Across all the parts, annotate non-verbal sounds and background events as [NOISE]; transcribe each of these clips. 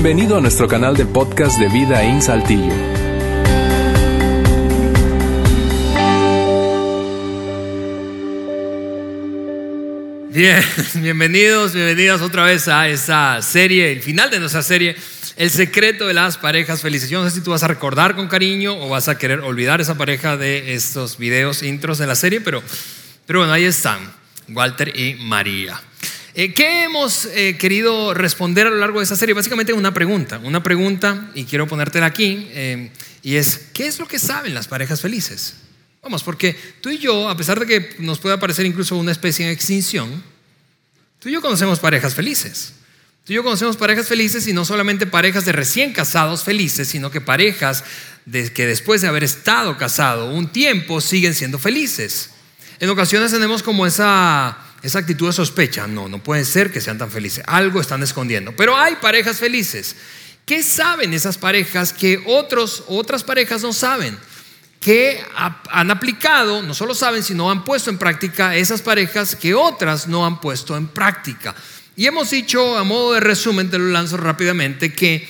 Bienvenido a nuestro canal de podcast de Vida en Saltillo. Bien, [LAUGHS] bienvenidos, bienvenidas otra vez a esta serie, el final de nuestra serie, El secreto de las parejas felices. Yo no sé si tú vas a recordar con cariño o vas a querer olvidar esa pareja de estos videos intros de la serie, pero, pero bueno, ahí están, Walter y María. Eh, ¿Qué hemos eh, querido responder a lo largo de esta serie? Básicamente una pregunta, una pregunta, y quiero ponértela aquí, eh, y es, ¿qué es lo que saben las parejas felices? Vamos, porque tú y yo, a pesar de que nos pueda parecer incluso una especie de extinción, tú y yo conocemos parejas felices. Tú y yo conocemos parejas felices y no solamente parejas de recién casados felices, sino que parejas de que después de haber estado casado un tiempo siguen siendo felices. En ocasiones tenemos como esa esa actitud de sospecha, no, no puede ser que sean tan felices, algo están escondiendo. Pero hay parejas felices. ¿Qué saben esas parejas que otros, otras parejas no saben? Que han aplicado, no solo saben, sino han puesto en práctica esas parejas que otras no han puesto en práctica. Y hemos dicho, a modo de resumen, te lo lanzo rápidamente, que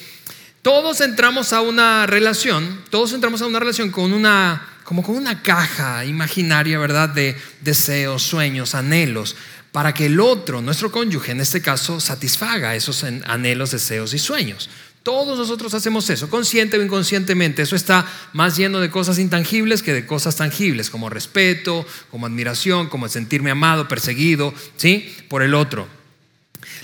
todos entramos a una relación, todos entramos a una relación con una como con una caja imaginaria, ¿verdad? De deseos, sueños, anhelos, para que el otro, nuestro cónyuge en este caso, satisfaga esos anhelos, deseos y sueños. Todos nosotros hacemos eso, consciente o inconscientemente. Eso está más lleno de cosas intangibles que de cosas tangibles, como respeto, como admiración, como sentirme amado, perseguido, ¿sí? Por el otro.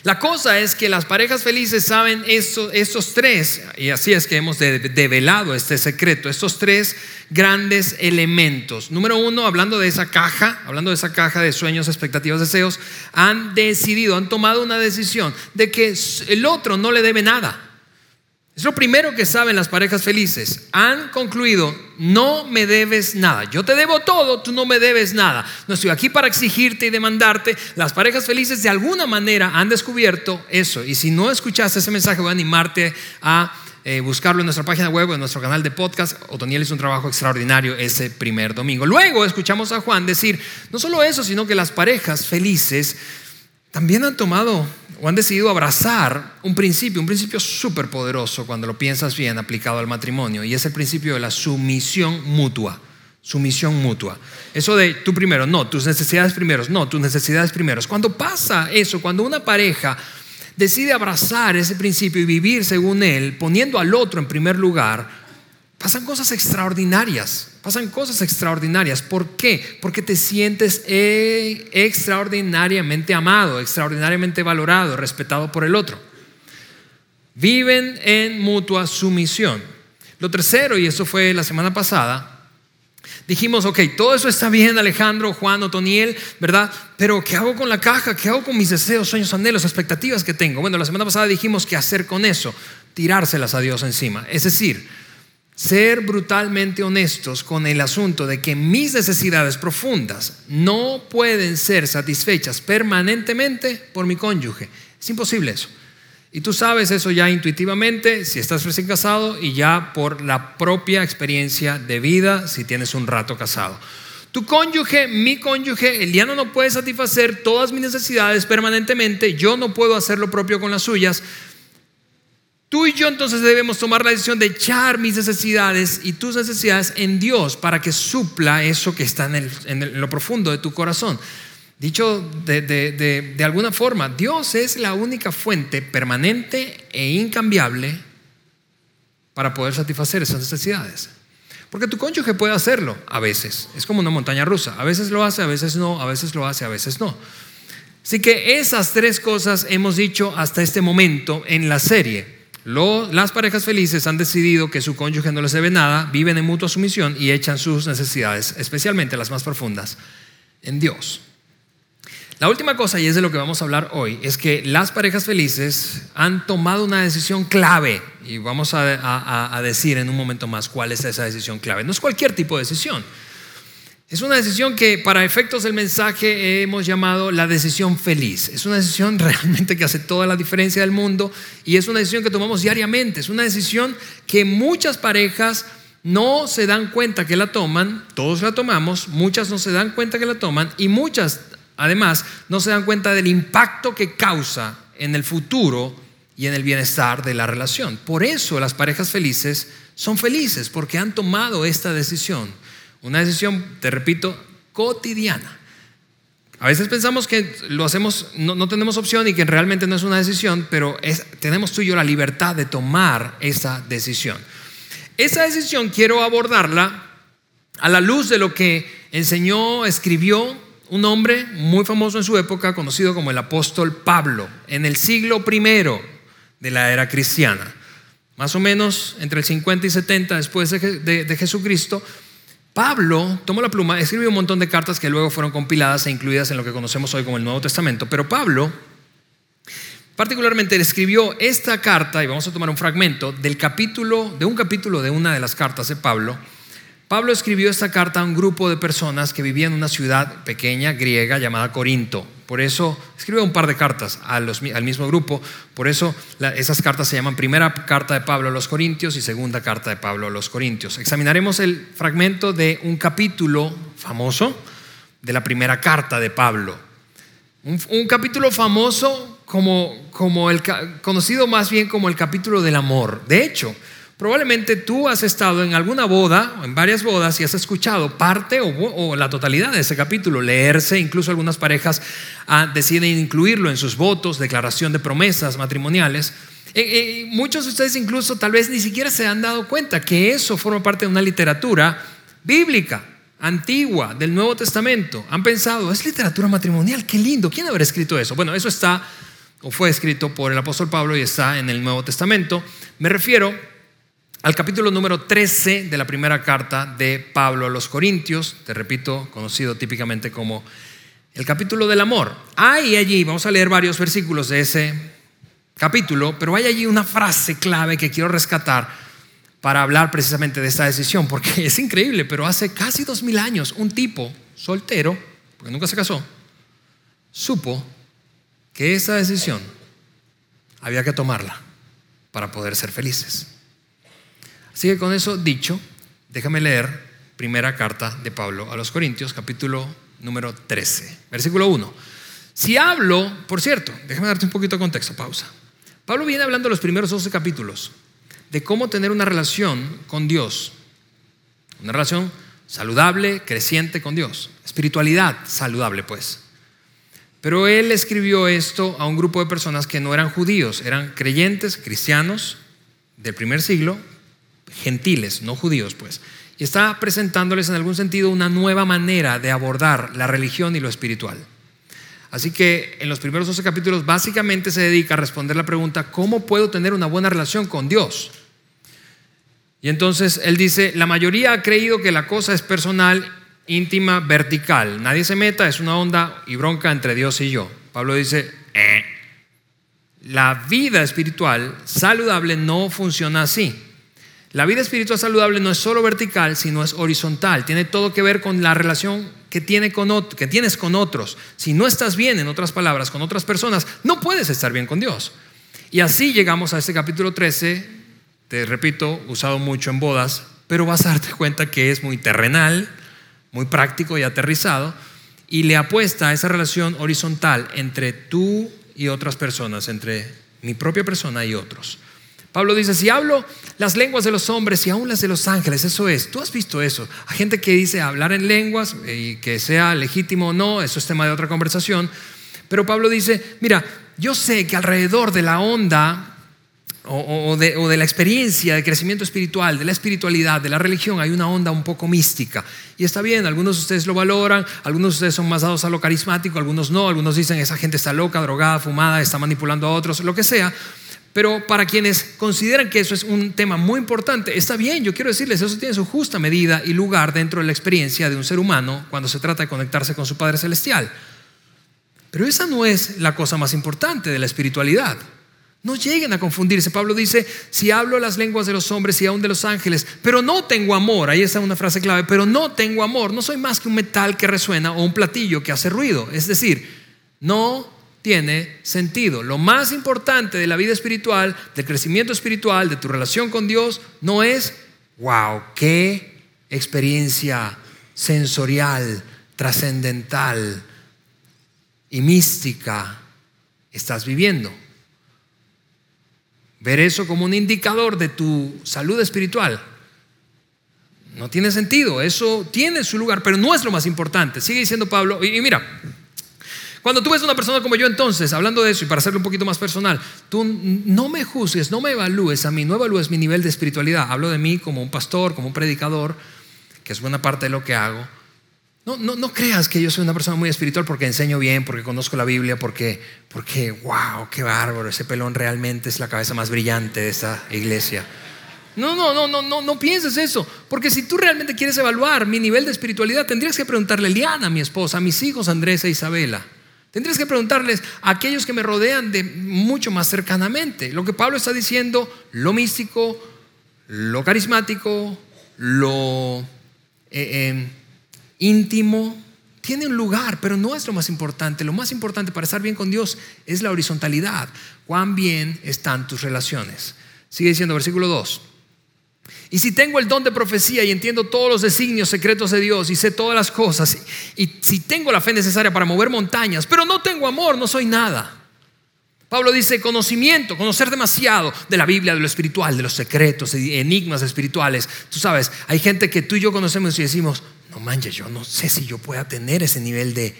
La cosa es que las parejas felices saben estos, tres, y así es que hemos develado este secreto, estos tres grandes elementos. Número uno, hablando de esa caja, hablando de esa caja de sueños, expectativas, deseos, han decidido, han tomado una decisión de que el otro no le debe nada. Es lo primero que saben las parejas felices. Han concluido, no me debes nada. Yo te debo todo, tú no me debes nada. No estoy aquí para exigirte y demandarte. Las parejas felices de alguna manera han descubierto eso. Y si no escuchaste ese mensaje, voy a animarte a eh, buscarlo en nuestra página web o en nuestro canal de podcast. Otoniel hizo un trabajo extraordinario ese primer domingo. Luego escuchamos a Juan decir, no solo eso, sino que las parejas felices también han tomado o han decidido abrazar un principio, un principio súper poderoso cuando lo piensas bien aplicado al matrimonio, y es el principio de la sumisión mutua. Sumisión mutua. Eso de tú primero, no, tus necesidades primeros, no, tus necesidades primeros. Cuando pasa eso, cuando una pareja decide abrazar ese principio y vivir según él, poniendo al otro en primer lugar, pasan cosas extraordinarias. Pasan cosas extraordinarias. ¿Por qué? Porque te sientes e, extraordinariamente amado, extraordinariamente valorado, respetado por el otro. Viven en mutua sumisión. Lo tercero, y eso fue la semana pasada, dijimos, ok, todo eso está bien, Alejandro, Juan, Otoniel, ¿verdad? Pero ¿qué hago con la caja? ¿Qué hago con mis deseos, sueños, anhelos, expectativas que tengo? Bueno, la semana pasada dijimos qué hacer con eso, tirárselas a Dios encima. Es decir, ser brutalmente honestos con el asunto de que mis necesidades profundas no pueden ser satisfechas permanentemente por mi cónyuge. Es imposible eso. Y tú sabes eso ya intuitivamente si estás recién casado y ya por la propia experiencia de vida si tienes un rato casado. Tu cónyuge, mi cónyuge, Eliana no puede satisfacer todas mis necesidades permanentemente, yo no puedo hacer lo propio con las suyas, Tú y yo entonces debemos tomar la decisión de echar mis necesidades y tus necesidades en Dios para que supla eso que está en, lo profundo de tu corazón. Dicho de, de, alguna forma, Dios es la única fuente permanente e incambiable para poder satisfacer esas necesidades. Porque tu cónyuge puede hacerlo a veces. Es como una montaña rusa. A veces lo hace, a veces no, a veces lo hace, a veces no. Así que esas tres cosas hemos dicho hasta este momento en la serie las parejas felices han decidido que su cónyuge no les debe nada, viven en mutua sumisión y echan sus necesidades, especialmente las más profundas, en Dios. La última cosa, y es de lo que vamos a hablar hoy, es que las parejas felices han tomado una decisión clave, y vamos a decir en un momento más cuál es esa decisión clave. No es cualquier tipo de decisión. Es una decisión que para efectos del mensaje hemos llamado la decisión feliz. Es una decisión [LAUGHS] realmente que hace toda la diferencia del mundo y es una decisión que tomamos diariamente. Es una decisión que muchas parejas no se dan cuenta que la toman, todos la tomamos, muchas no se dan cuenta que la toman y muchas además no se dan cuenta del impacto que causa en el futuro y en el bienestar de la relación. Por eso las parejas felices son felices, porque han tomado esta decisión. Una decisión, te repito, cotidiana. A veces pensamos que lo hacemos, no, tenemos opción y que realmente no es una decisión, pero tenemos tú y yo la libertad de tomar esa decisión. Esa decisión quiero abordarla a la luz de lo que enseñó, escribió un hombre muy famoso en su época, conocido como el apóstol Pablo, en el siglo I de la era cristiana. Más o menos entre el 50 y 70 después de, Jesucristo, Pablo tomó la pluma, escribió un montón de cartas que luego fueron compiladas e incluidas en lo que conocemos hoy como el Nuevo Testamento. Pero Pablo, particularmente, escribió esta carta, y vamos a tomar un fragmento del capítulo, de un capítulo de una de las cartas de Pablo, Pablo escribió esta carta a un grupo de personas que vivían en una ciudad pequeña griega llamada Corinto. Por eso escribió un par de cartas al mismo grupo. Por eso esas cartas se llaman primera carta de Pablo a los Corintios y segunda carta de Pablo a los Corintios. Examinaremos el fragmento de un capítulo famoso de la primera carta de Pablo. Un, capítulo famoso como, como el conocido más bien como el capítulo del amor. De hecho, Probablemente tú has estado en alguna boda, en varias bodas, y has escuchado parte o, la totalidad de ese capítulo, leerse, incluso algunas parejas ah, deciden incluirlo en sus votos, declaración de promesas matrimoniales. Eh, eh, muchos de ustedes incluso tal vez ni siquiera se han dado cuenta que eso forma parte de una literatura bíblica, antigua, del Nuevo Testamento. Han pensado, es literatura matrimonial, qué lindo, ¿quién habrá escrito eso? Bueno, eso está o fue escrito por el apóstol Pablo y está en el Nuevo Testamento. Me refiero al capítulo número 13 de la primera carta de Pablo a los Corintios, te repito, conocido típicamente como el capítulo del amor. Hay allí, vamos a leer varios versículos de ese capítulo, pero hay allí una frase clave que quiero rescatar para hablar precisamente de esta decisión, porque [LAUGHS] es increíble, pero hace casi dos mil años un tipo soltero, porque nunca se casó, supo que esa decisión había que tomarla para poder ser felices. Así que con eso dicho, déjame leer primera carta de Pablo a los Corintios, capítulo número 13, versículo 1. Si hablo, por cierto, déjame darte un poquito de contexto, pausa. Pablo viene hablando los primeros 12 capítulos de cómo tener una relación con Dios, una relación saludable, creciente con Dios, espiritualidad saludable pues. Pero él escribió esto a un grupo de personas que no eran judíos, eran creyentes, cristianos del primer siglo, gentiles, no judíos, pues. Y está presentándoles en algún sentido una nueva manera de abordar la religión y lo espiritual. Así que en los primeros 12 capítulos básicamente se dedica a responder la pregunta, ¿cómo puedo tener una buena relación con Dios? Y entonces él dice, la mayoría ha creído que la cosa es personal, íntima, vertical. Nadie se meta, es una onda y bronca entre Dios y yo. Pablo dice, eh, la vida espiritual saludable no funciona así. La vida espiritual saludable no es solo vertical, sino es horizontal. Tiene todo que ver con la relación que, tiene con que tienes con otros. Si no estás bien, en otras palabras, con otras personas, no puedes estar bien con Dios. Y así llegamos a este capítulo 13, te repito, usado mucho en bodas, pero vas a darte cuenta que es muy terrenal, muy práctico y aterrizado, y le apuesta a esa relación horizontal entre tú y otras personas, entre mi propia persona y otros. Pablo dice, si hablo las lenguas de los hombres y aún las de los ángeles, eso es, tú has visto eso. Hay gente que dice hablar en lenguas y que sea legítimo o no, eso es tema de otra conversación. Pero Pablo dice, mira, yo sé que alrededor de la onda o, de, de, la experiencia de crecimiento espiritual, de la espiritualidad, de la religión, hay una onda un poco mística. Y está bien, algunos de ustedes lo valoran, algunos de ustedes son más dados a lo carismático, algunos no, algunos dicen esa gente está loca, drogada, fumada, está manipulando a otros, lo que sea. Pero para quienes consideran que eso es un tema muy importante, está bien, yo quiero decirles, eso tiene su justa medida y lugar dentro de la experiencia de un ser humano cuando se trata de conectarse con su Padre Celestial. Pero esa no es la cosa más importante de la espiritualidad. No lleguen a confundirse. Pablo dice, si hablo las lenguas de los hombres y aún de los ángeles, pero no tengo amor, ahí está una frase clave, pero no tengo amor, no soy más que un metal que resuena o un platillo que hace ruido. Es decir, no tiene sentido. Lo más importante de la vida espiritual, del crecimiento espiritual, de tu relación con Dios, no es, wow, qué experiencia sensorial, trascendental y mística estás viviendo. ver eso como un indicador de tu salud espiritual. No tiene sentido, eso tiene su lugar, pero no es lo más importante. Sigue diciendo Pablo, y, mira, cuando tú ves una persona como yo entonces, hablando de eso y para hacerlo un poquito más personal, tú no me juzgues, no me evalúes a mí, no evalúes mi nivel de espiritualidad. Hablo de mí como un pastor, como un predicador, que es buena parte de lo que hago. No, no, no creas que yo soy una persona muy espiritual porque enseño bien, porque conozco la Biblia, porque, porque, wow, qué bárbaro, ese pelón realmente es la cabeza más brillante de esta iglesia. No, no, no, no, no, no pienses eso. Porque si tú realmente quieres evaluar mi nivel de espiritualidad, tendrías que preguntarle a Liana, mi esposa, a mis hijos Andrés e Isabela. Tendrías que preguntarles a aquellos que me rodean de mucho más cercanamente. Lo que Pablo está diciendo, lo místico, lo carismático, lo eh, em, íntimo, tiene un lugar, pero no es lo más importante. Lo más importante para estar bien con Dios es la horizontalidad. Cuán bien están tus relaciones. Sigue diciendo versículo 2. Y si tengo el don de profecía y entiendo todos los designios secretos de Dios y sé todas las cosas, y, si tengo la fe necesaria para mover montañas, pero no tengo amor, no soy nada. Pablo dice conocimiento, conocer demasiado de la Biblia, de lo espiritual, de los secretos, enigmas espirituales. Tú sabes, hay gente que tú y yo conocemos y decimos, no manches, yo no sé si yo pueda tener ese nivel de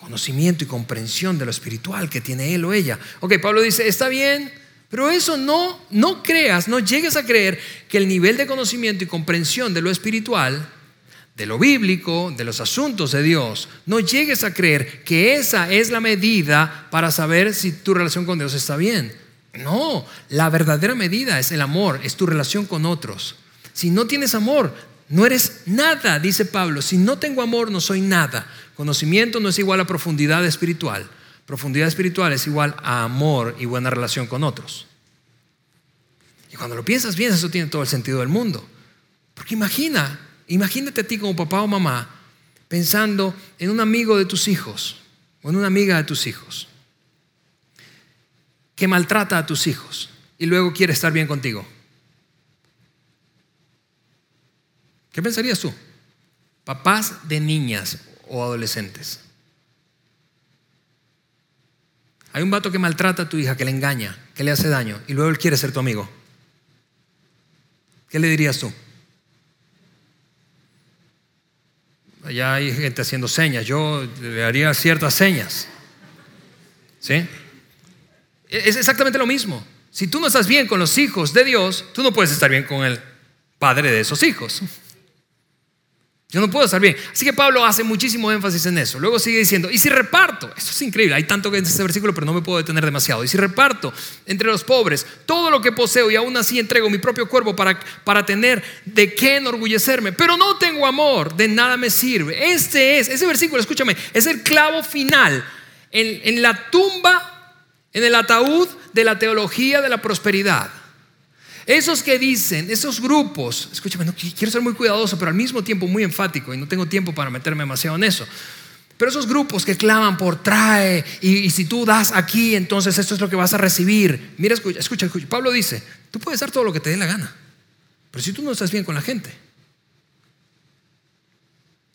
conocimiento y comprensión de lo espiritual que tiene él o ella. Ok, Pablo dice, está bien, pero eso no, no creas, no llegues a creer que el nivel de conocimiento y comprensión de lo espiritual, de lo bíblico, de los asuntos de Dios, no llegues a creer que esa es la medida para saber si tu relación con Dios está bien. No, la verdadera medida es el amor, es tu relación con otros. Si no tienes amor, no eres nada, dice Pablo. Si no tengo amor, no soy nada. Conocimiento no es igual a profundidad espiritual. Profundidad espiritual es igual a amor y buena relación con otros. Y cuando lo piensas bien, eso tiene todo el sentido del mundo. Porque imagina, imagínate a ti como papá o mamá pensando en un amigo de tus hijos o en una amiga de tus hijos que maltrata a tus hijos y luego quiere estar bien contigo. ¿Qué pensarías tú? Papás de niñas o adolescentes. Hay un vato que maltrata a tu hija, que le engaña, que le hace daño, y luego él quiere ser tu amigo. ¿Qué le dirías tú? Allá hay gente haciendo señas, yo le haría ciertas señas. ¿Sí? Es exactamente lo mismo. Si tú no estás bien con los hijos de Dios, tú no puedes estar bien con el padre de esos hijos. Yo no puedo estar bien. Así que Pablo hace muchísimo énfasis en eso. Luego sigue diciendo, y si reparto, esto es increíble, hay tanto que en este versículo, pero no me puedo detener demasiado. Y si reparto entre los pobres todo lo que poseo y aún así entrego mi propio cuerpo para, para tener de qué enorgullecerme, pero no tengo amor, de nada me sirve. Este es, ese versículo, escúchame, es el clavo final en, en la tumba, en el ataúd de la teología de la prosperidad. Esos que dicen, esos grupos, escúchame, no, quiero ser muy cuidadoso, pero al mismo tiempo muy enfático y no tengo tiempo para meterme demasiado en eso. Pero esos grupos que claman por trae y, si tú das aquí, entonces esto es lo que vas a recibir. Mira, escucha, escucha, escucha. Pablo dice, tú puedes dar todo lo que te dé la gana, pero si tú no estás bien con la gente,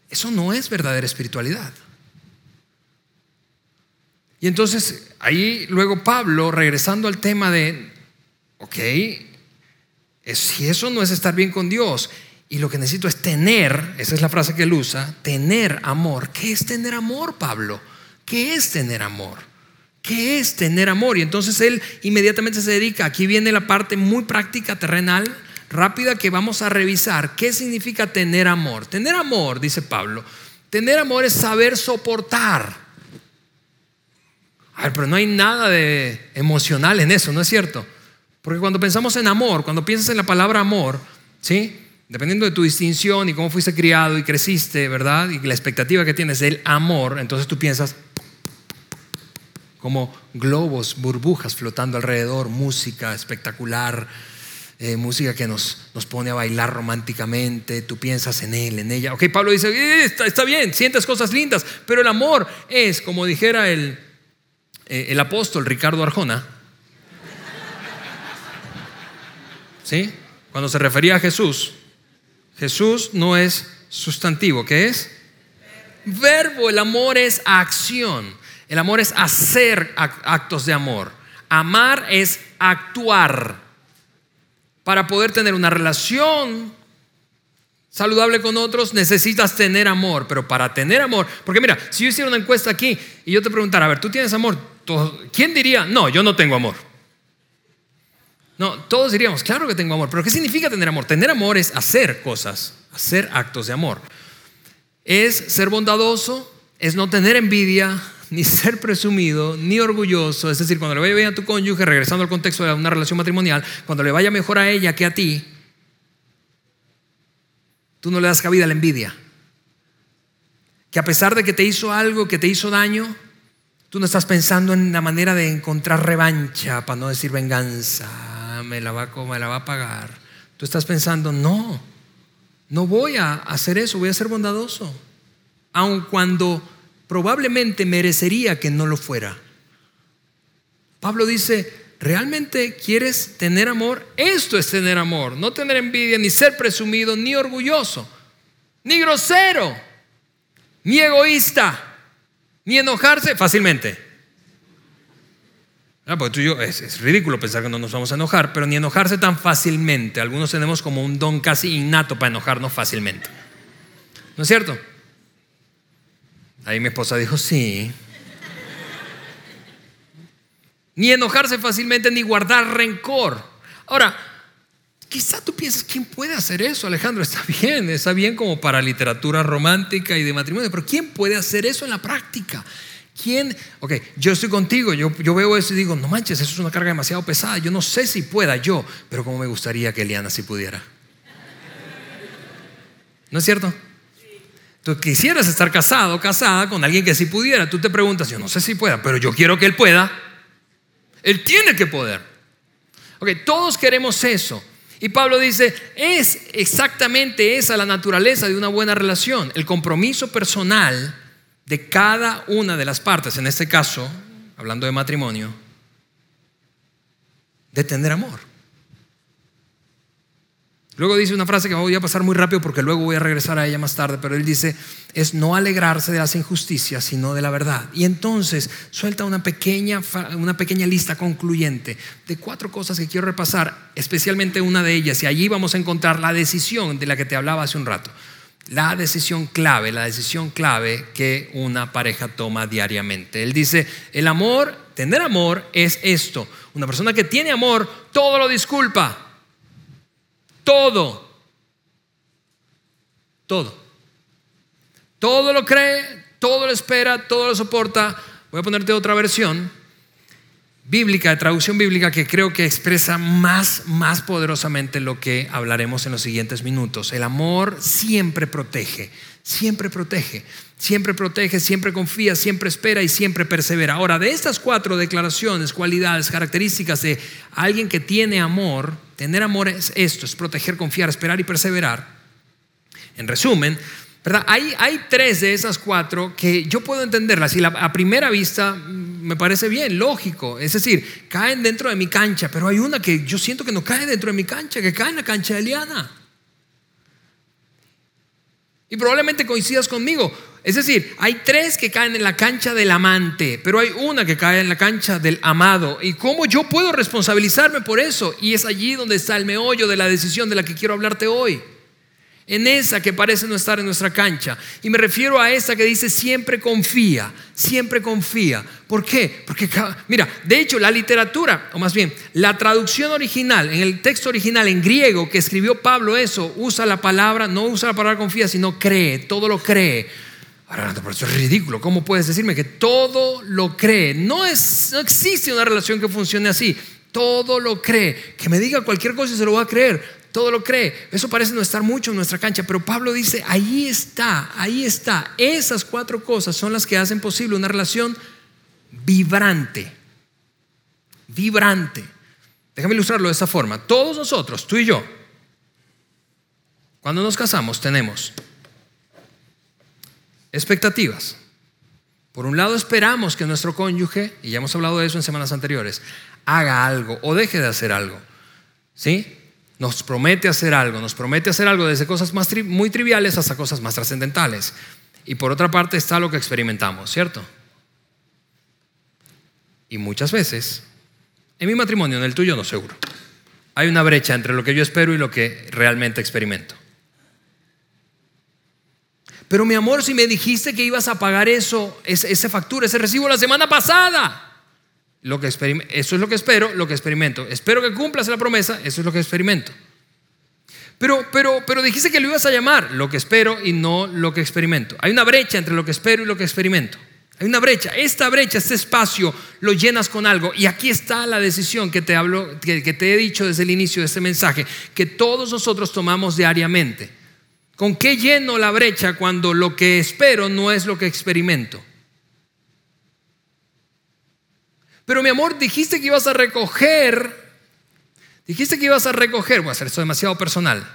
eso no es verdadera espiritualidad. Y entonces ahí luego Pablo, regresando al tema de, ok, si eso no es estar bien con Dios y lo que necesito es tener, esa es la frase que él usa, tener amor. ¿Qué es tener amor, Pablo? ¿Qué es tener amor? ¿Qué es tener amor? Y entonces él inmediatamente se dedica, aquí viene la parte muy práctica, terrenal, rápida, que vamos a revisar. ¿Qué significa tener amor? Tener amor, dice Pablo, tener amor es saber soportar. A ver, pero no hay nada de emocional en eso, ¿no es cierto? Porque cuando pensamos en amor, cuando piensas en la palabra amor, ¿sí? Dependiendo de tu distinción y cómo fuiste criado y creciste, ¿verdad? Y la expectativa que tienes del amor, entonces tú piensas como globos, burbujas flotando alrededor, música espectacular, eh, música que nos, nos pone a bailar románticamente, tú piensas en él, en ella. Ok, Pablo dice, eh, está, bien, sientes cosas lindas, pero el amor es, como dijera el, eh, el apóstol Ricardo Arjona, ¿Sí? Cuando se refería a Jesús, Jesús no es sustantivo, ¿qué es? Verbo, el amor es acción. El amor es hacer actos de amor. Amar es actuar para poder tener una relación saludable con otros, necesitas tener amor. Pero para tener amor, porque mira, si yo hiciera una encuesta aquí y yo te preguntara, a ver, ¿tú tienes amor? ¿Quién diría, no, yo no tengo amor? No, todos diríamos, claro que tengo amor. Pero ¿qué significa tener amor? Tener amor es hacer cosas, hacer actos de amor. Es ser bondadoso, es no tener envidia, [LAUGHS] ni ser presumido, ni orgulloso. Es decir, cuando le vaya bien a tu cónyuge, regresando al contexto de una relación matrimonial, cuando le vaya mejor a ella que a ti, Tú no le das cabida a la envidia. Que a pesar de que te hizo algo, que te hizo daño, tú no estás pensando en la manera de encontrar revancha, para no decir venganza, me la va, me la va a pagar. Tú estás pensando, no, no voy a hacer eso, voy a ser bondadoso. Aun cuando probablemente merecería que no lo fuera. Pablo dice, ¿Realmente quieres tener amor? Esto es tener amor, no tener envidia, ni ser presumido, ni orgulloso, ni grosero, ni egoísta, ni enojarse fácilmente. Ah, porque tú y yo, es, es, ridículo pensar que no nos vamos a enojar, pero ni enojarse tan fácilmente. Algunos tenemos como un don casi innato para enojarnos fácilmente. ¿No es cierto? Ahí mi esposa dijo, sí ni enojarse fácilmente, ni guardar rencor. Ahora, quizá tú piensas, ¿quién puede hacer eso, Alejandro? Está bien, está bien como para literatura romántica y de matrimonio, pero ¿quién puede hacer eso en la práctica? ¿Quién? Ok, yo estoy contigo, yo, yo veo eso y digo, no manches, eso es una carga demasiado pesada, yo no sé si pueda yo, pero como me gustaría que Eliana sí pudiera. ¿No es cierto? Tú quisieras estar casado casada con alguien que sí pudiera. Tú te preguntas, yo no sé si pueda, pero yo quiero que él pueda. Él tiene que poder. Ok, todos queremos eso. Y Pablo dice, es exactamente esa la naturaleza de una buena relación, el compromiso personal de cada una de las partes, en este caso, hablando de matrimonio, de tener amor. Luego dice una frase que voy a pasar muy rápido porque luego voy a regresar a ella más tarde, pero él dice, es no alegrarse de las injusticias, sino de la verdad. Y entonces suelta una pequeña, una pequeña lista concluyente de cuatro cosas que quiero repasar, especialmente una de ellas, y allí vamos a encontrar la decisión de la que te hablaba hace un rato. La decisión clave, la decisión clave que una pareja toma diariamente. Él dice, el amor, tener amor es esto. Una persona que tiene amor, todo lo disculpa todo. Todo. Todo lo cree, todo lo espera, todo lo soporta. Voy a ponerte otra versión bíblica, de traducción bíblica, que creo que expresa más, más poderosamente lo que hablaremos en los siguientes minutos. El amor siempre protege, siempre protege, siempre protege, siempre confía, siempre espera y siempre persevera. Ahora, de estas cuatro declaraciones, cualidades, características de alguien que tiene amor, tener amor es esto, es proteger, confiar, esperar y perseverar. En resumen, ¿verdad? Hay, tres de esas cuatro que yo puedo entenderlas y a primera vista me parece bien, lógico. Es decir, caen dentro de mi cancha, pero hay una que yo siento que no cae dentro de mi cancha, que cae en la cancha de Eliana. Y probablemente coincidas conmigo. Es decir, hay tres que caen en la cancha del amante, pero hay una que cae en la cancha del amado. ¿Y cómo yo puedo responsabilizarme por eso? Y es allí donde está el meollo de la decisión de la que quiero hablarte hoy en esa que parece no estar en nuestra cancha. Y me refiero a esa que dice siempre confía, siempre confía. ¿Por qué? Porque, mira, de hecho la literatura, o más bien, la traducción original, en el texto original en griego que escribió Pablo eso, usa la palabra, no usa la palabra confía, sino cree, todo lo cree. Ahora, pero eso es ridículo. ¿Cómo puedes decirme que todo lo cree? No, es, no existe una relación que funcione así. Todo lo cree. Que me diga cualquier cosa y se lo va a creer todo lo cree. Eso parece no estar mucho en nuestra cancha, pero Pablo dice, ahí está, ahí está. Esas cuatro cosas son las que hacen posible una relación vibrante. Vibrante. Déjame ilustrarlo de esta forma. Todos nosotros, tú y yo, cuando nos casamos tenemos expectativas. Por un lado esperamos que nuestro cónyuge, y ya hemos hablado de eso en semanas anteriores, haga algo o deje de hacer algo. ¿Sí? Nos promete hacer algo, nos promete hacer algo desde cosas más muy triviales hasta cosas más trascendentales. Y por otra parte está lo que experimentamos, ¿cierto? Y muchas veces En mi matrimonio, en el tuyo no seguro. Hay una brecha entre lo que yo espero y lo que realmente experimento. Pero mi amor, si me dijiste que ibas a pagar eso, esa factura, ese recibo la semana pasada, lo que eso es lo que espero, lo que experimento. Espero que cumplas la promesa, eso es lo que experimento. Pero, pero, pero dijiste que lo ibas a llamar, lo que espero y no lo que experimento. Hay una brecha entre lo que espero y lo que experimento. Hay una brecha. Esta brecha, este espacio, lo llenas con algo. Y aquí está la decisión que te, hablo, que, que te he dicho desde el inicio de este mensaje, que todos nosotros tomamos diariamente. ¿Con qué lleno la brecha cuando lo que espero no es lo que experimento? Pero mi amor, dijiste que ibas a recoger, dijiste que ibas a recoger, voy a hacer esto demasiado personal.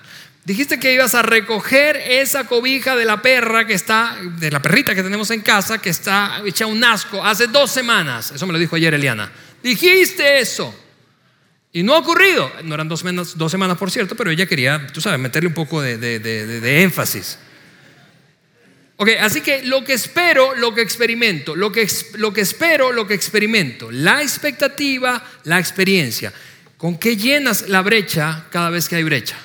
Dijiste que ibas a recoger esa cobija de la perra que está, de la perrita que tenemos en casa, que está hecha un asco, hace dos semanas. Eso me lo dijo ayer Eliana. Dijiste eso. Y no ha ocurrido. No eran dos semanas, dos semanas, por cierto, pero ella quería, tú sabes, meterle un poco de, énfasis. Ok, así que lo que espero, lo que experimento. Lo que, lo que espero, lo que experimento. La expectativa, la experiencia. ¿Con qué llenas la brecha cada vez que hay brecha?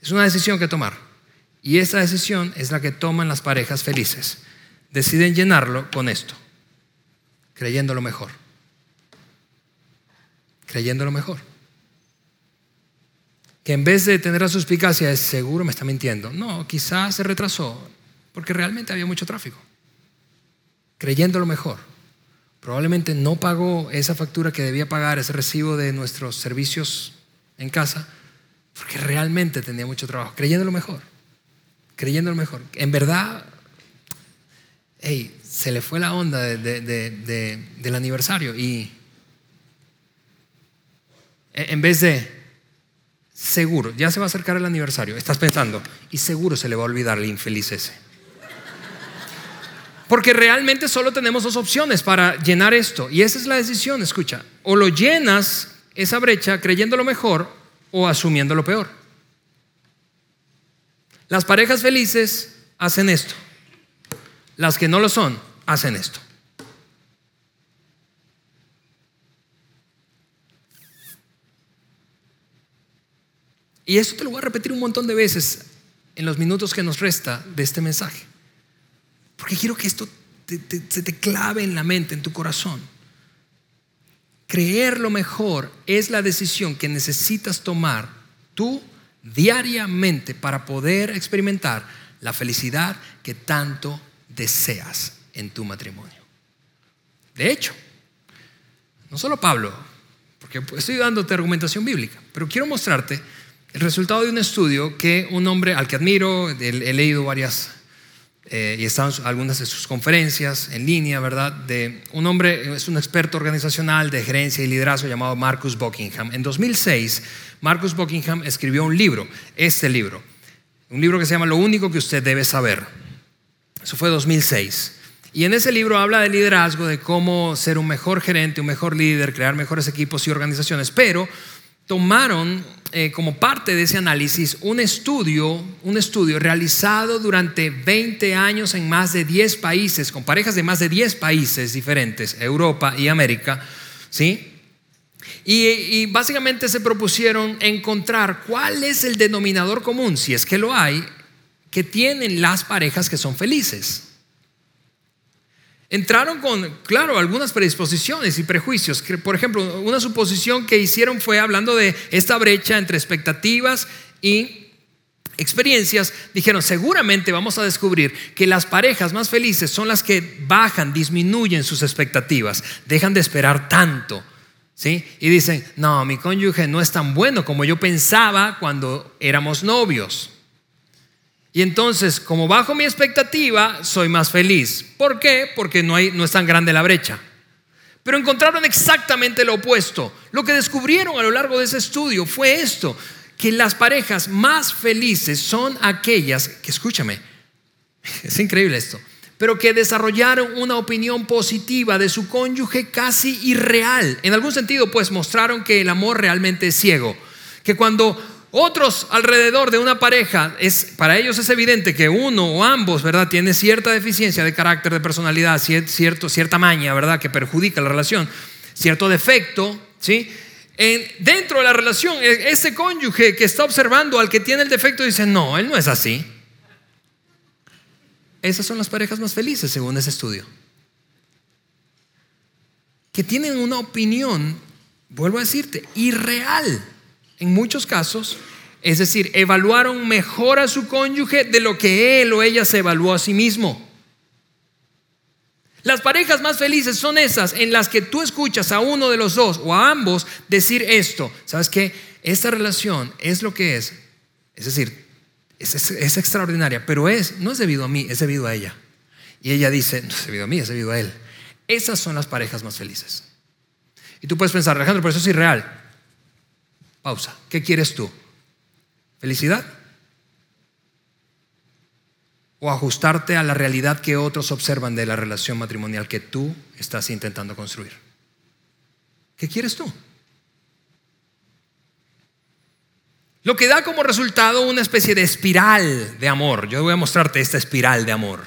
Es una decisión que tomar. Y esa decisión es la que toman las parejas felices. Deciden llenarlo con esto, creyendo lo mejor creyendo lo mejor. Que en vez de tener la suspicacia es seguro me está mintiendo. No, quizás se retrasó porque realmente había mucho tráfico. Creyendo lo mejor. Probablemente no pagó esa factura que debía pagar, ese recibo de nuestros servicios en casa, porque realmente tenía mucho trabajo. Creyendo lo mejor. Creyendo lo mejor. En verdad, hey, se le fue la onda del aniversario y en vez de seguro, ya se va a acercar el aniversario, estás pensando, y seguro se le va a olvidar el infeliz ese. Porque realmente solo tenemos dos opciones para llenar esto, y esa es la decisión, escucha, o lo llenas esa brecha creyendo lo mejor o asumiendo lo peor. Las parejas felices hacen esto, las que no lo son hacen esto. Y esto te lo voy a repetir un montón de veces en los minutos que nos resta de este mensaje. Porque quiero que esto se te clave en la mente, en tu corazón. Creer lo mejor es la decisión que necesitas tomar tú diariamente para poder experimentar la felicidad que tanto deseas en tu matrimonio. De hecho, no solo Pablo, porque estoy dándote argumentación bíblica, pero quiero mostrarte el resultado de un estudio que un hombre al que admiro, he, leído varias eh, y en algunas de sus conferencias en línea, ¿verdad? De un hombre, es un experto organizacional de gerencia y liderazgo llamado Marcus Buckingham. En 2006, Marcus Buckingham escribió un libro, este libro, un libro que se llama Lo único que usted debe saber. Eso fue 2006. Y en ese libro habla de liderazgo, de cómo ser un mejor gerente, un mejor líder, crear mejores equipos y organizaciones, pero tomaron eh, como parte de ese análisis un estudio, un estudio realizado durante 20 años en más de 10 países, con parejas de más de 10 países diferentes, Europa y América, ¿sí? Y, y básicamente se propusieron encontrar cuál es el denominador común, si es que lo hay, que tienen las parejas que son felices. Entraron con, claro, algunas predisposiciones y prejuicios. Por ejemplo, una suposición que hicieron fue hablando de esta brecha entre expectativas y experiencias. Dijeron, seguramente vamos a descubrir que las parejas más felices son las que bajan, disminuyen sus expectativas, dejan de esperar tanto. ¿Sí? Y dicen, no, mi cónyuge no es tan bueno como yo pensaba cuando éramos novios. Y entonces, como bajo mi expectativa, soy más feliz. ¿Por qué? Porque no, hay, no es tan grande la brecha. Pero encontraron exactamente lo opuesto. Lo que descubrieron a lo largo de ese estudio fue esto, que las parejas más felices son aquellas, que escúchame, [LAUGHS] es increíble esto, pero que desarrollaron una opinión positiva de su cónyuge casi irreal. En algún sentido, pues mostraron que el amor realmente es ciego. Que cuando otros alrededor de una pareja, es, para ellos es evidente que uno o ambos, ¿verdad? Tiene cierta deficiencia de carácter, de personalidad, cierto, cierta maña, ¿verdad? Que perjudica la relación. cierto defecto, ¿sí? dentro de la relación, e, ese cónyuge que está observando al que tiene el defecto dice, no, él no es así. Esas son las parejas más felices según ese estudio. Que tienen una opinión, vuelvo a decirte, irreal en muchos casos. Es decir, evaluaron mejor a su cónyuge de lo que él o ella se evaluó a sí mismo. Las parejas más felices son esas en las que tú escuchas a uno de los dos o a ambos decir esto. ¿Sabes qué? Esta relación es lo que es. Es decir, es, extraordinaria, pero es, no es debido a mí, es debido a ella. Y ella dice, no es debido a mí, es debido a él. Esas son las parejas más felices. Y tú puedes pensar, Alejandro, pero eso es irreal. Pausa. ¿Qué quieres tú? ¿Felicidad? o ajustarte a la realidad que otros observan de la relación matrimonial que tú estás intentando construir. ¿Qué quieres tú? Lo que da como resultado una especie de espiral de amor. Yo voy a mostrarte esta espiral de amor.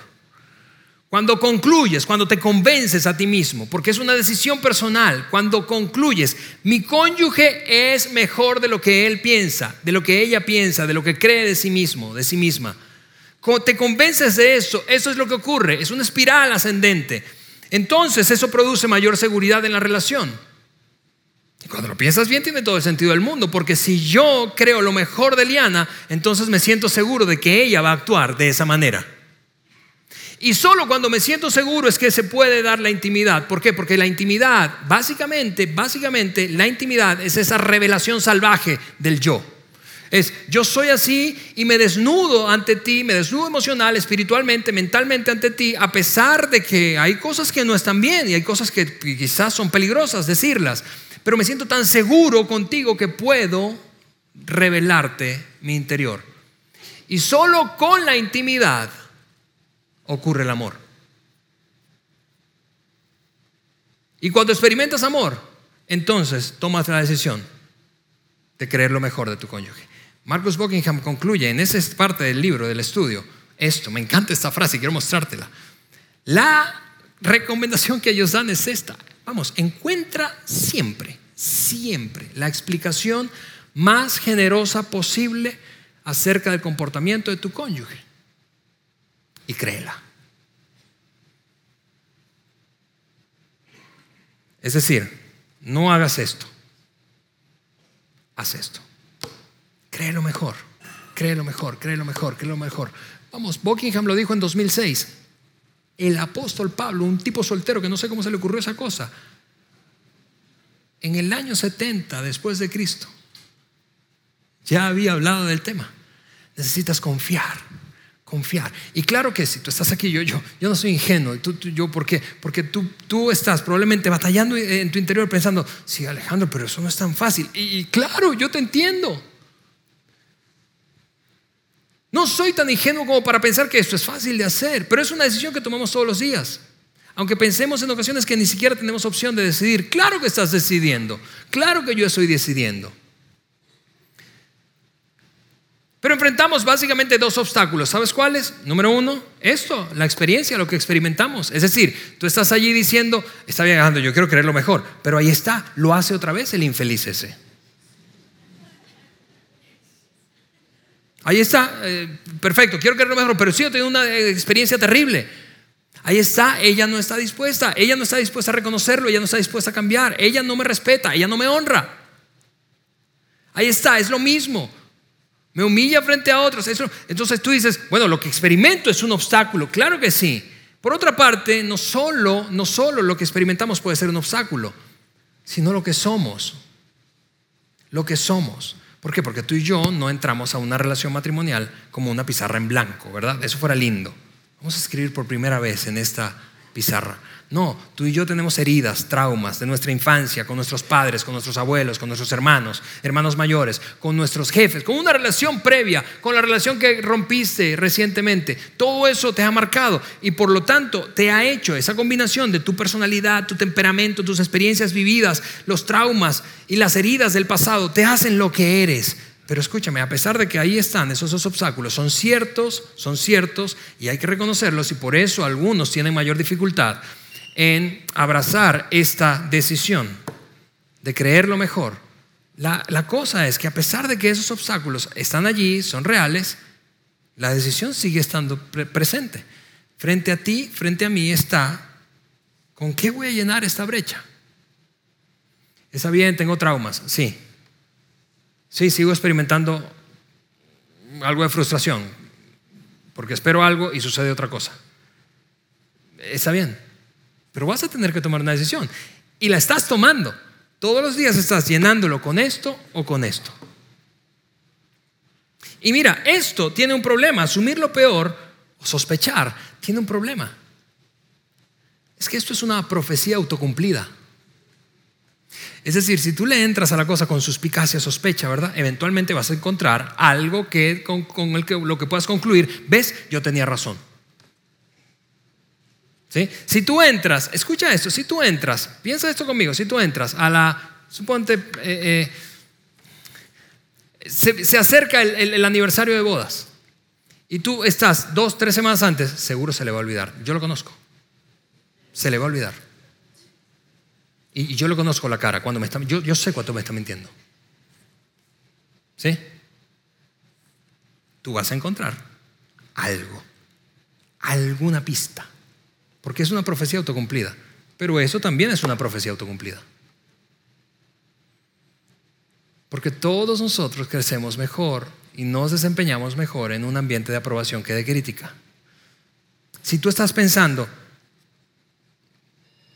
Cuando concluyes, cuando te convences a ti mismo, porque es una decisión personal, cuando concluyes, mi cónyuge es mejor de lo que él piensa, de lo que ella piensa, de lo que cree de sí mismo, de sí misma te convences de eso, eso es lo que ocurre, es una espiral ascendente. Entonces eso produce mayor seguridad en la relación. Y cuando lo piensas bien tiene todo el sentido del mundo, porque si yo creo lo mejor de Liana, entonces me siento seguro de que ella va a actuar de esa manera. Y solo cuando me siento seguro es que se puede dar la intimidad. ¿Por qué? Porque la intimidad, básicamente, básicamente, la intimidad es esa revelación salvaje del yo. Es, yo soy así y me desnudo ante ti, me desnudo emocional, espiritualmente, mentalmente ante ti, a pesar de que hay cosas que no están bien y hay cosas que quizás son peligrosas decirlas, pero me siento tan seguro contigo que puedo revelarte mi interior. Y solo con la intimidad ocurre el amor. Y cuando experimentas amor, entonces tomas la decisión de creer lo mejor de tu cónyuge. Marcus Buckingham concluye en esa parte del libro, del estudio, esto, me encanta esta frase, quiero mostrártela. La recomendación que ellos dan es esta. Vamos, encuentra siempre, siempre la explicación más generosa posible acerca del comportamiento de tu cónyuge. Créela. Es decir, no hagas esto, haz esto. Cree lo mejor, cree lo mejor, cree lo mejor, cree lo mejor. Vamos, Buckingham lo dijo en 2006. El apóstol Pablo, un tipo soltero que no sé cómo se le ocurrió esa cosa, en el año 70 después de Cristo, ya había hablado del tema. Necesitas confiar, confiar. Y claro que si tú estás aquí, yo, yo, yo no soy ingenuo. Tú, yo, ¿Por qué? Porque tú, tú estás probablemente batallando en tu interior pensando, sí, Alejandro, pero eso no es tan fácil. y claro, yo te entiendo. No soy tan ingenuo como para pensar que esto es fácil de hacer, pero es una decisión que tomamos todos los días. Aunque pensemos en ocasiones que ni siquiera tenemos opción de decidir, claro que estás decidiendo, claro que yo estoy decidiendo. Pero enfrentamos básicamente dos obstáculos. ¿Sabes cuáles? Número uno, esto, la experiencia, lo que experimentamos. Es decir, tú estás allí diciendo, está bien, Alejandro, yo quiero creer lo mejor, pero ahí está, lo hace otra vez el infeliz ese. Ahí está, eh, perfecto, quiero que lo mejor, pero sí, yo tengo una experiencia terrible. Ahí está, ella no está dispuesta, ella no está dispuesta a reconocerlo, ella no está dispuesta a cambiar, ella no me respeta, ella no me honra. Ahí está, es lo mismo. Me humilla frente a otros. Eso, entonces tú dices, bueno, lo que experimento es un obstáculo, claro que sí. Por otra parte, no solo, no solo lo que experimentamos puede ser un obstáculo, sino lo que somos. Lo que somos. ¿Por qué? Porque tú y yo no entramos a una relación matrimonial como una pizarra en blanco, ¿verdad? Eso fuera lindo. Vamos a escribir por primera vez en esta pizarra. No, tú y yo tenemos heridas, traumas de nuestra infancia, con nuestros padres, con nuestros abuelos, con nuestros hermanos, hermanos mayores, con nuestros jefes, con una relación previa, con la relación que rompiste recientemente. Todo eso te ha marcado y por lo tanto te ha hecho esa combinación de tu personalidad, tu temperamento, tus experiencias vividas, los traumas y las heridas del pasado, te hacen lo que eres. Pero escúchame, a pesar de que ahí están esos dos obstáculos, son ciertos, son ciertos y hay que reconocerlos y por eso algunos tienen mayor dificultad en abrazar esta decisión. de creer lo mejor, la, la cosa es que a pesar de que esos obstáculos están allí, son reales, la decisión sigue estando pre- presente. Frente a ti, frente a mí está, ¿con qué voy a llenar esta brecha? Está bien, tengo traumas, sí. Sí, sigo experimentando algo de frustración, porque espero algo y sucede otra cosa. Está bien, pero vas a tener que tomar una decisión. Y la estás tomando. Todos los días estás llenándolo con esto o con esto. Y mira, esto tiene un problema. Asumir lo peor o sospechar tiene un problema. Es que esto es una profecía autocumplida. Es decir, si tú le entras a la cosa con suspicacia, sospecha, ¿verdad? Eventualmente vas a encontrar algo que, con, con el que lo que puedas concluir, ves, yo tenía razón. Si tú entras, escucha esto, si tú entras, piensa esto conmigo, si tú entras a la, suponte, eh, eh, se, acerca el, el- el aniversario de bodas y tú estás dos, tres semanas antes, seguro se le va a olvidar. Yo lo conozco. Se le va a olvidar. Y, y yo lo conozco la cara. Cuando me está, yo, yo sé cuánto me está mintiendo. ¿Sí? Tú vas a encontrar algo, alguna pista. Porque es una profecía autocumplida. Pero eso también es una profecía autocumplida. Porque todos nosotros crecemos mejor y nos desempeñamos mejor en un ambiente de aprobación que de crítica. Si tú estás pensando,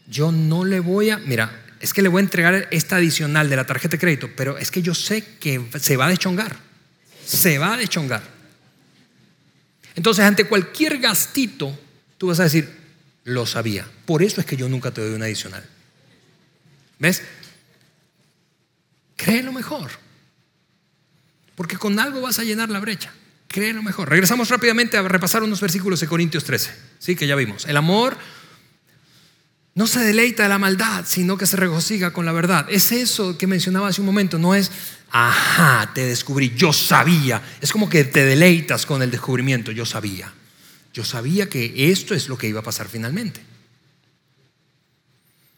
yo no le voy a, mira, es que le voy a entregar esta adicional de la tarjeta de crédito, pero es que yo sé que se va a deschongar, se va a deschongar. Entonces, ante cualquier gastito, tú vas a decir, lo sabía, por eso es que yo nunca te doy una adicional. ¿Ves? Créelo mejor, porque con algo vas a llenar la brecha. Créelo mejor. Regresamos rápidamente a repasar unos versículos de Corintios 13, ¿sí? que ya vimos. El amor no se deleita de la maldad, sino que se regocija con la verdad. Es eso que mencionaba hace un momento, no es, ajá, te descubrí, yo sabía. Es como que te deleitas con el descubrimiento, yo sabía. Yo sabía que esto es lo que iba a pasar finalmente.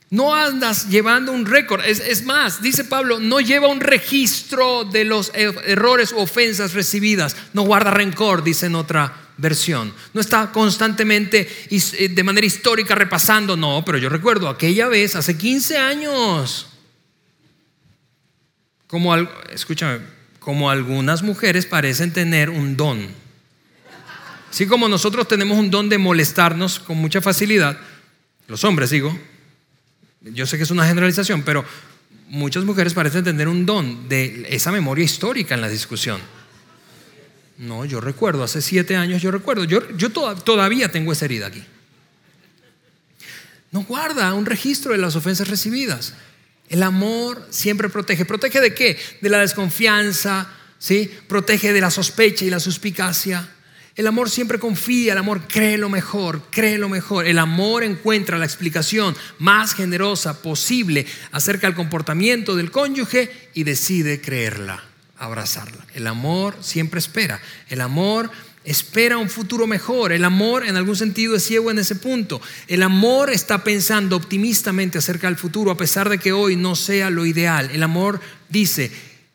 No andas llevando un récord. Es, más, dice Pablo, no lleva un registro de los errores o ofensas recibidas. No guarda rencor, dice en otra versión. No está constantemente de manera histórica repasando. No, pero yo recuerdo aquella vez, hace 15 años. Como, escúchame, como algunas mujeres parecen tener un don. Así como nosotros tenemos un don de molestarnos con mucha facilidad, los hombres digo, yo sé que es una generalización, pero muchas mujeres parecen tener un don de esa memoria histórica en la discusión. No, yo recuerdo, hace siete años yo recuerdo, yo, yo to todavía tengo esa herida aquí. No guarda un registro de las ofensas recibidas. El amor siempre protege. ¿Protege de qué? De la desconfianza, ¿sí? Protege de la sospecha y la suspicacia. El amor siempre confía, el amor cree lo mejor, cree lo mejor. El amor encuentra la explicación más generosa posible acerca del comportamiento del cónyuge y decide creerla, abrazarla. El amor siempre espera. El amor espera un futuro mejor. El amor en algún sentido es ciego en ese punto. El amor está pensando optimistamente acerca del futuro a pesar de que hoy no sea lo ideal. El amor dice,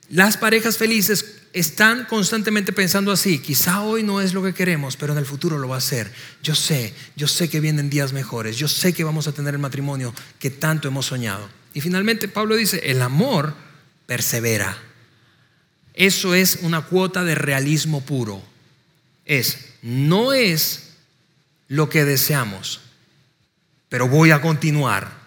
las parejas felices están constantemente pensando así, quizá hoy no es lo que queremos, pero en el futuro lo va a ser. Yo sé, yo sé que vienen días mejores, yo sé que vamos a tener el matrimonio que tanto hemos soñado. Y finalmente Pablo dice, el amor persevera. Eso es una cuota de realismo puro. Es, no es lo que deseamos, pero voy a continuar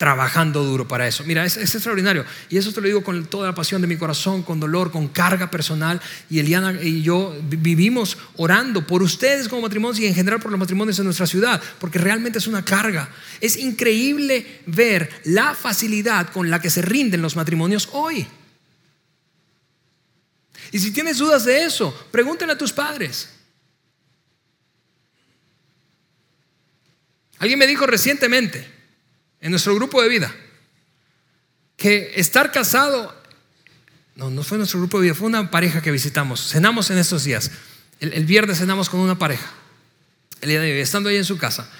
trabajando duro para eso. Mira, es, es, extraordinario. Y eso te lo digo con toda la pasión de mi corazón, con dolor, con carga personal. Y Eliana y yo vivimos orando por ustedes como matrimonios y en general por los matrimonios en nuestra ciudad, porque realmente es una carga. Es increíble ver la facilidad con la que se rinden los matrimonios hoy. Y si tienes dudas de eso, pregúntale a tus padres. Alguien me dijo recientemente, en nuestro grupo de vida, que estar casado, no, no fue nuestro grupo de vida, fue una pareja que visitamos, cenamos en estos días, el, viernes cenamos con una pareja, el día estando ahí en su casa,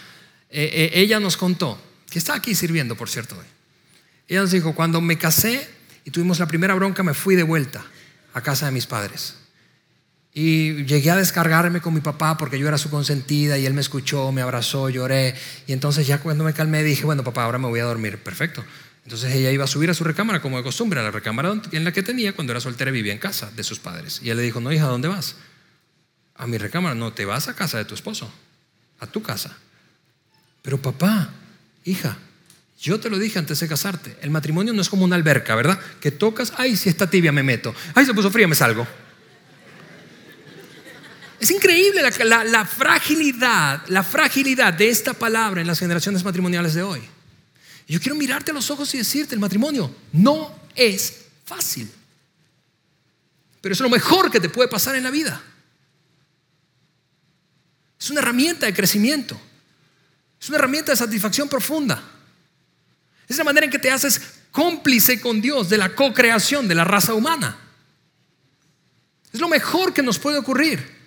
eh, eh, ella nos contó, que está aquí sirviendo, por cierto, hoy, Ella nos dijo, cuando me casé y tuvimos la primera bronca, me fui de vuelta a casa de mis padres. Y llegué a descargarme con mi papá porque yo era su consentida y él me escuchó, me abrazó, lloré. Y entonces ya cuando me calmé dije, bueno papá, ahora me voy a dormir. Perfecto. Entonces ella iba a subir a su recámara como de costumbre, a la recámara en la que tenía cuando era soltera y vivía en casa de sus padres. Y él le dijo, no hija, ¿a dónde vas? A mi recámara. No, te vas a casa de tu esposo, a tu casa. Pero papá, hija, yo te lo dije antes de casarte, el matrimonio no es como una alberca, ¿verdad? Que tocas, ay, si está tibia me meto, ay, se puso fría me salgo. Es increíble la, fragilidad, la fragilidad de esta palabra en las generaciones matrimoniales de hoy. Yo quiero mirarte a los ojos y decirte, el matrimonio no es fácil, pero es lo mejor que te puede pasar en la vida. Es una herramienta de crecimiento, es una herramienta de satisfacción profunda. Es la manera en que te haces cómplice con Dios de la co-creación de la raza humana. Es lo mejor que nos puede ocurrir.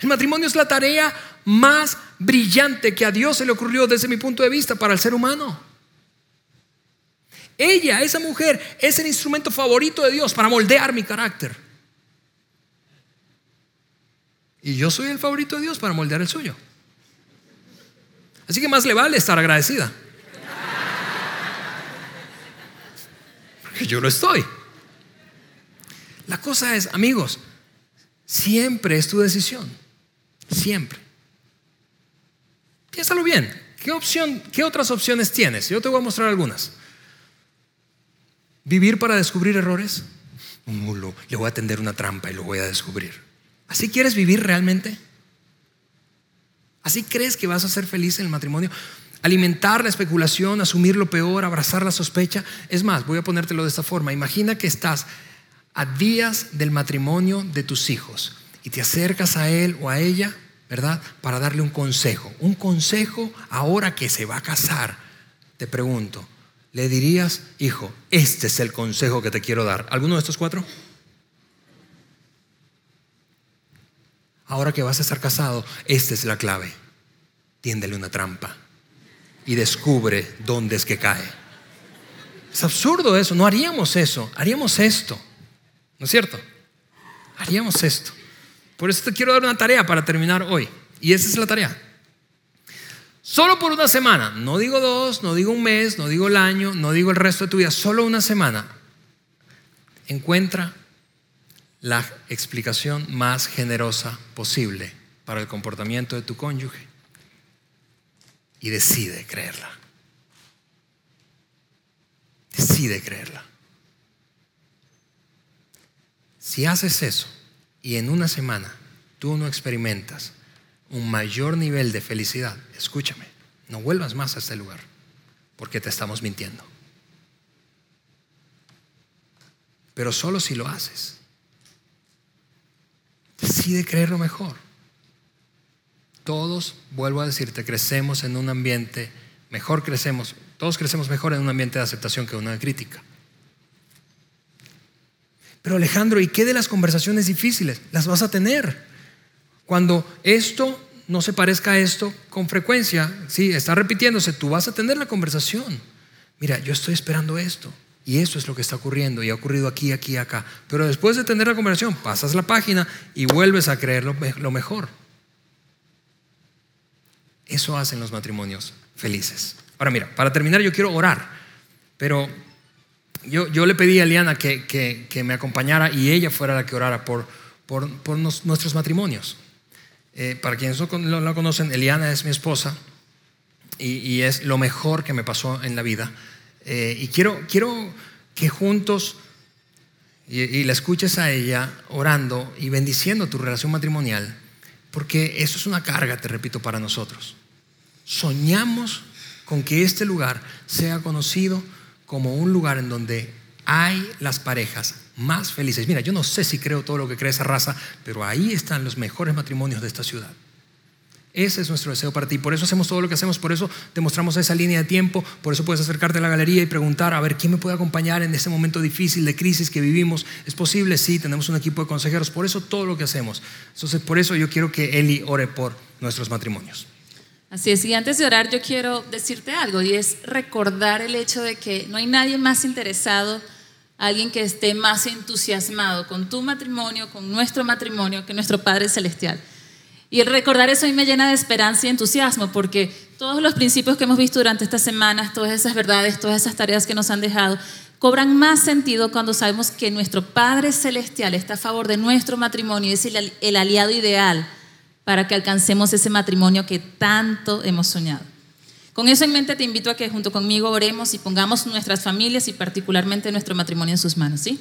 El matrimonio es la tarea más brillante que a Dios se le ocurrió desde mi punto de vista para el ser humano. Ella, esa mujer, es el instrumento favorito de Dios para moldear mi carácter. Y yo soy el favorito de Dios para moldear el suyo. Así que más le vale estar agradecida. Porque yo lo estoy. La cosa es, amigos, siempre es tu decisión. Siempre. Piénsalo bien. ¿Qué, opción, ¿Qué otras opciones tienes? Yo te voy a mostrar algunas. ¿Vivir para descubrir errores? Un mulo. Le voy a tender una trampa y lo voy a descubrir. ¿Así quieres vivir realmente? ¿Así crees que vas a ser feliz en el matrimonio? Alimentar la especulación, asumir lo peor, abrazar la sospecha. Es más, voy a ponértelo de esta forma. Imagina que estás a días del matrimonio de tus hijos y te acercas a él o a ella, ¿verdad? Para darle un consejo. Un consejo ahora que se va a casar. Te pregunto, ¿le dirías, hijo, este es el consejo que te quiero dar? ¿Alguno de estos cuatro? Ahora que vas a estar casado, esta es la clave. Tiéndele una trampa y descubre dónde es que cae. Es absurdo eso, no haríamos eso, haríamos esto. ¿No es cierto? Haríamos esto. Por eso te quiero dar una tarea para terminar hoy. Y esa es la tarea. Solo por una semana, no digo dos, no digo un mes, no digo el año, no digo el resto de tu vida, solo una semana, encuentra la explicación más generosa posible para el comportamiento de tu cónyuge y decide creerla. Decide creerla. Si haces eso, y en una semana tú no experimentas un mayor nivel de felicidad, escúchame, no vuelvas más a este lugar, porque te estamos mintiendo. Pero solo si lo haces. Decide creer lo mejor. Todos, vuelvo a decirte, crecemos en un ambiente, mejor crecemos, todos crecemos mejor en un ambiente de aceptación que una crítica. Pero Alejandro, ¿y qué de las conversaciones difíciles? Las vas a tener. Cuando esto no se parezca a esto con frecuencia, sí, está repitiéndose, tú vas a tener la conversación. Mira, yo estoy esperando esto. Y eso es lo que está ocurriendo y ha ocurrido aquí, aquí, acá. Pero después de tener la conversación, pasas la página y vuelves a creer lo, mejor. Eso hacen los matrimonios felices. Ahora mira, para terminar yo quiero orar, pero yo, le pedí a Eliana que, me acompañara y ella fuera la que orara por, nuestros matrimonios. Eh, para quienes no la conocen, Eliana es mi esposa y, es lo mejor que me pasó en la vida. Eh, y quiero, quiero que juntos y, y, la escuches a ella orando y bendiciendo tu relación matrimonial, porque eso es una carga, te repito, para nosotros. Soñamos con que este lugar sea conocido como un lugar en donde hay las parejas más felices. Mira, yo no sé si creo todo lo que cree esa raza, pero ahí están los mejores matrimonios de esta ciudad. Ese es nuestro deseo para ti. Por eso hacemos todo lo que hacemos, por eso te mostramos esa línea de tiempo, por eso puedes acercarte a la galería y preguntar, a ver, ¿quién me puede acompañar en ese momento difícil de crisis que vivimos? ¿Es posible? Sí, tenemos un equipo de consejeros, por eso todo lo que hacemos. Entonces, por eso yo quiero que Eli ore por nuestros matrimonios. Así es, y antes de orar yo quiero decirte algo y es recordar el hecho de que no hay nadie más interesado, alguien que esté más entusiasmado con tu matrimonio, con nuestro matrimonio, que nuestro Padre Celestial. Y el recordar eso a mí me llena de esperanza y entusiasmo porque todos los principios que hemos visto durante estas semanas, todas esas verdades, todas esas tareas que nos han dejado, cobran más sentido cuando sabemos que nuestro Padre Celestial está a favor de nuestro matrimonio y es el, el aliado ideal para que alcancemos ese matrimonio que tanto hemos soñado. Con eso en mente te invito a que junto conmigo oremos y pongamos nuestras familias y particularmente nuestro matrimonio en sus manos, ¿sí?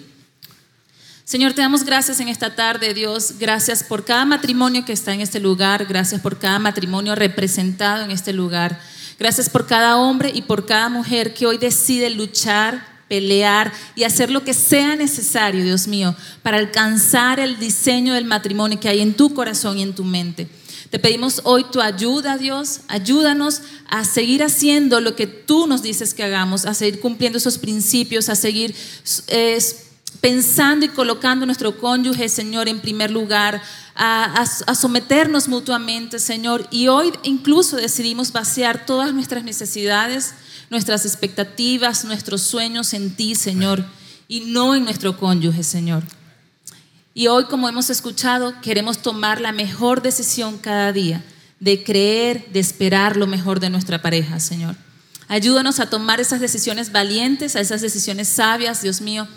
Señor, te damos gracias en esta tarde, Dios. Gracias por cada matrimonio que está en este lugar. Gracias por cada matrimonio representado en este lugar. Gracias por cada hombre y por cada mujer que hoy decide luchar pelear y hacer lo que sea necesario, Dios mío, para alcanzar el diseño del matrimonio que hay en tu corazón y en tu mente. Te pedimos hoy tu ayuda, Dios. Ayúdanos a seguir haciendo lo que tú nos dices que hagamos, a seguir cumpliendo esos principios, a seguir pensando y colocando a nuestro cónyuge, Señor, en primer lugar, a, someternos mutuamente, Señor. Y hoy incluso decidimos vaciar todas nuestras necesidades nuestras expectativas, nuestros sueños en ti, Señor, y no en nuestro cónyuge, Señor. Y hoy, como hemos escuchado, queremos tomar la mejor decisión cada día, de creer, de esperar lo mejor de nuestra pareja, Señor. Ayúdanos a tomar esas decisiones valientes, a esas decisiones sabias, Dios mío,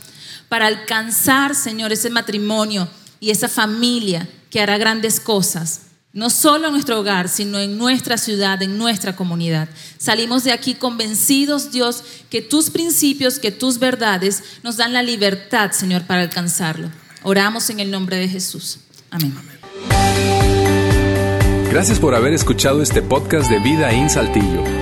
para alcanzar, Señor, ese matrimonio y esa familia que hará grandes cosas no solo en nuestro hogar, sino en nuestra ciudad, en nuestra comunidad. Salimos de aquí convencidos, Dios, que tus principios, que tus verdades nos dan la libertad, Señor, para alcanzarlo. Oramos en el nombre de Jesús. Amén. Gracias por haber escuchado este podcast de Vida en Saltillo.